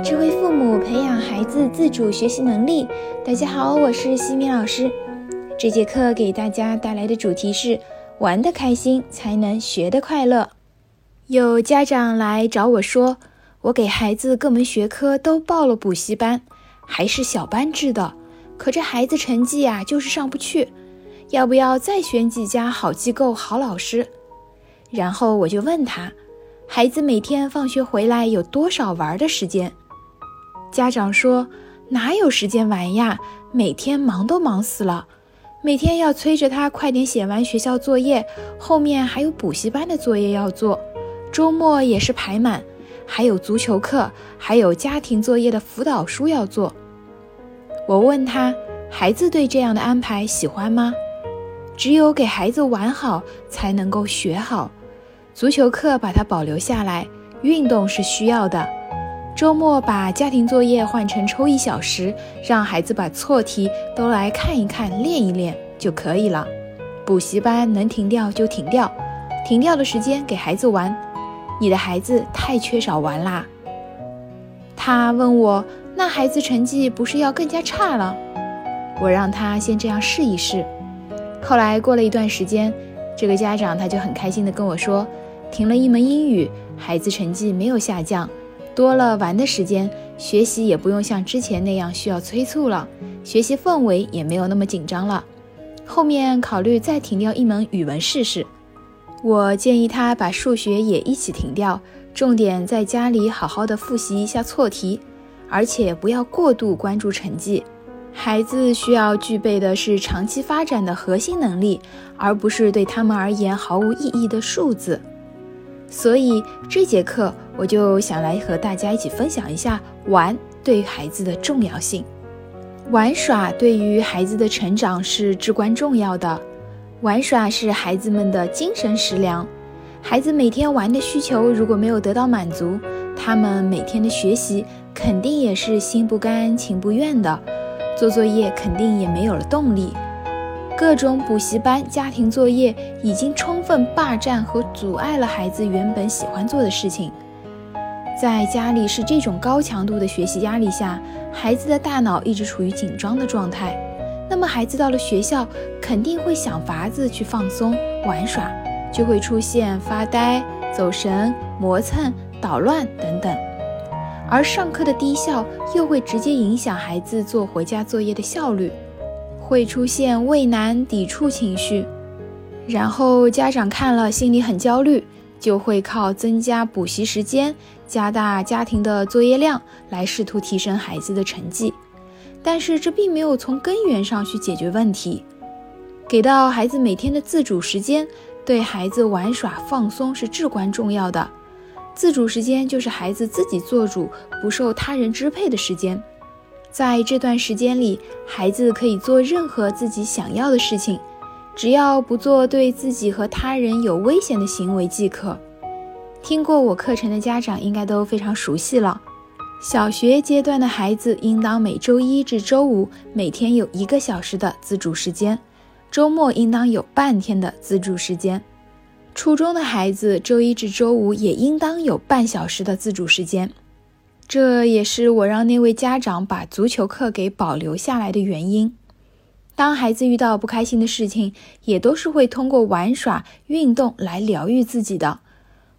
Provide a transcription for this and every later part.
智慧父母培养孩子自主学习能力。大家好，我是西米老师。这节课给大家带来的主题是：玩的开心才能学的快乐。有家长来找我说，我给孩子各门学科都报了补习班，还是小班制的，可这孩子成绩呀就是上不去，要不要再选几家好机构、好老师？然后我就问他。孩子每天放学回来有多少玩的时间？家长说哪有时间玩呀？每天忙都忙死了，每天要催着他快点写完学校作业，后面还有补习班的作业要做，周末也是排满，还有足球课，还有家庭作业的辅导书要做。我问他，孩子对这样的安排喜欢吗？只有给孩子玩好，才能够学好。足球课把它保留下来，运动是需要的。周末把家庭作业换成抽一小时，让孩子把错题都来看一看、练一练就可以了。补习班能停掉就停掉，停掉的时间给孩子玩。你的孩子太缺少玩啦。他问我，那孩子成绩不是要更加差了？我让他先这样试一试。后来过了一段时间，这个家长他就很开心地跟我说。停了一门英语，孩子成绩没有下降，多了玩的时间，学习也不用像之前那样需要催促了，学习氛围也没有那么紧张了。后面考虑再停掉一门语文试试。我建议他把数学也一起停掉，重点在家里好好的复习一下错题，而且不要过度关注成绩。孩子需要具备的是长期发展的核心能力，而不是对他们而言毫无意义的数字。所以这节课我就想来和大家一起分享一下玩对孩子的重要性。玩耍对于孩子的成长是至关重要的，玩耍是孩子们的精神食粮。孩子每天玩的需求如果没有得到满足，他们每天的学习肯定也是心不甘情不愿的，做作业肯定也没有了动力。各种补习班、家庭作业已经充分霸占和阻碍了孩子原本喜欢做的事情。在家里是这种高强度的学习压力下，孩子的大脑一直处于紧张的状态。那么孩子到了学校，肯定会想法子去放松玩耍，就会出现发呆、走神、磨蹭、捣乱等等。而上课的低效又会直接影响孩子做回家作业的效率。会出现畏难、抵触情绪，然后家长看了心里很焦虑，就会靠增加补习时间、加大家庭的作业量来试图提升孩子的成绩。但是这并没有从根源上去解决问题。给到孩子每天的自主时间，对孩子玩耍放松是至关重要的。自主时间就是孩子自己做主、不受他人支配的时间。在这段时间里，孩子可以做任何自己想要的事情，只要不做对自己和他人有危险的行为即可。听过我课程的家长应该都非常熟悉了。小学阶段的孩子应当每周一至周五每天有一个小时的自主时间，周末应当有半天的自主时间。初中的孩子周一至周五也应当有半小时的自主时间。这也是我让那位家长把足球课给保留下来的原因。当孩子遇到不开心的事情，也都是会通过玩耍、运动来疗愈自己的。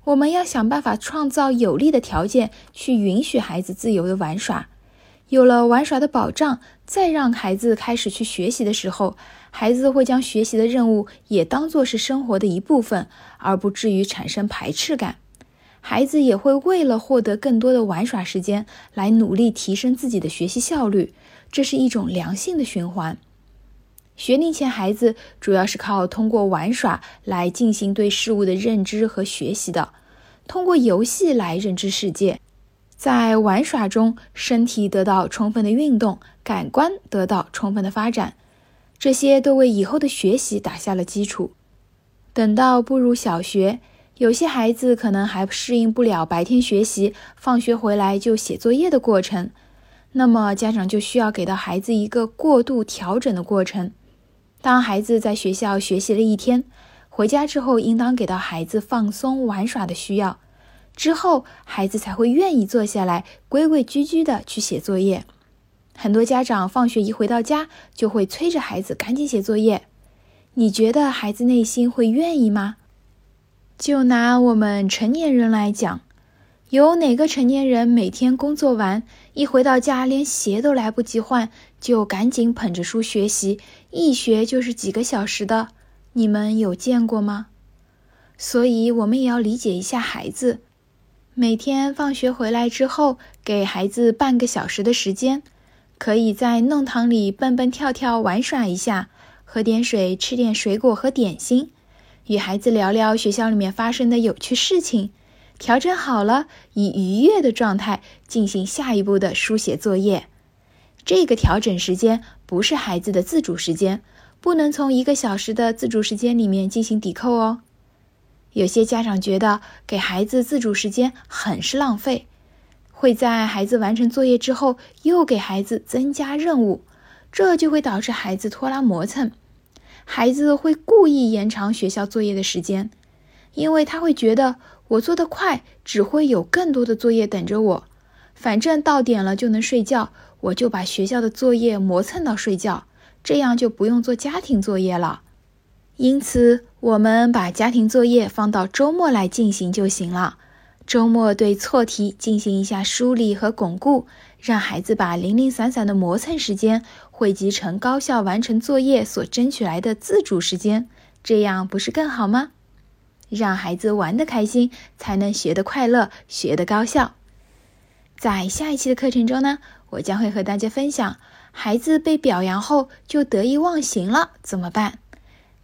我们要想办法创造有利的条件，去允许孩子自由的玩耍。有了玩耍的保障，再让孩子开始去学习的时候，孩子会将学习的任务也当作是生活的一部分，而不至于产生排斥感。孩子也会为了获得更多的玩耍时间，来努力提升自己的学习效率，这是一种良性的循环。学龄前孩子主要是靠通过玩耍来进行对事物的认知和学习的，通过游戏来认知世界，在玩耍中，身体得到充分的运动，感官得到充分的发展，这些都为以后的学习打下了基础。等到步入小学。有些孩子可能还适应不了白天学习，放学回来就写作业的过程，那么家长就需要给到孩子一个过度调整的过程。当孩子在学校学习了一天，回家之后，应当给到孩子放松玩耍的需要。之后孩子才会愿意坐下来，规规矩矩的去写作业。很多家长放学一回到家，就会催着孩子赶紧写作业。你觉得孩子内心会愿意吗？就拿我们成年人来讲，有哪个成年人每天工作完一回到家，连鞋都来不及换，就赶紧捧着书学习，一学就是几个小时的？你们有见过吗？所以，我们也要理解一下孩子。每天放学回来之后，给孩子半个小时的时间，可以在弄堂里蹦蹦跳跳玩耍一下，喝点水，吃点水果和点心。与孩子聊聊学校里面发生的有趣事情，调整好了，以愉悦的状态进行下一步的书写作业。这个调整时间不是孩子的自主时间，不能从一个小时的自主时间里面进行抵扣哦。有些家长觉得给孩子自主时间很是浪费，会在孩子完成作业之后又给孩子增加任务，这就会导致孩子拖拉磨蹭。孩子会故意延长学校作业的时间，因为他会觉得我做得快，只会有更多的作业等着我。反正到点了就能睡觉，我就把学校的作业磨蹭到睡觉，这样就不用做家庭作业了。因此，我们把家庭作业放到周末来进行就行了。周末对错题进行一下梳理和巩固，让孩子把零零散散的磨蹭时间汇集成高效完成作业所争取来的自主时间，这样不是更好吗？让孩子玩得开心，才能学得快乐，学得高效。在下一期的课程中呢，我将会和大家分享，孩子被表扬后就得意忘形了怎么办？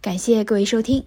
感谢各位收听。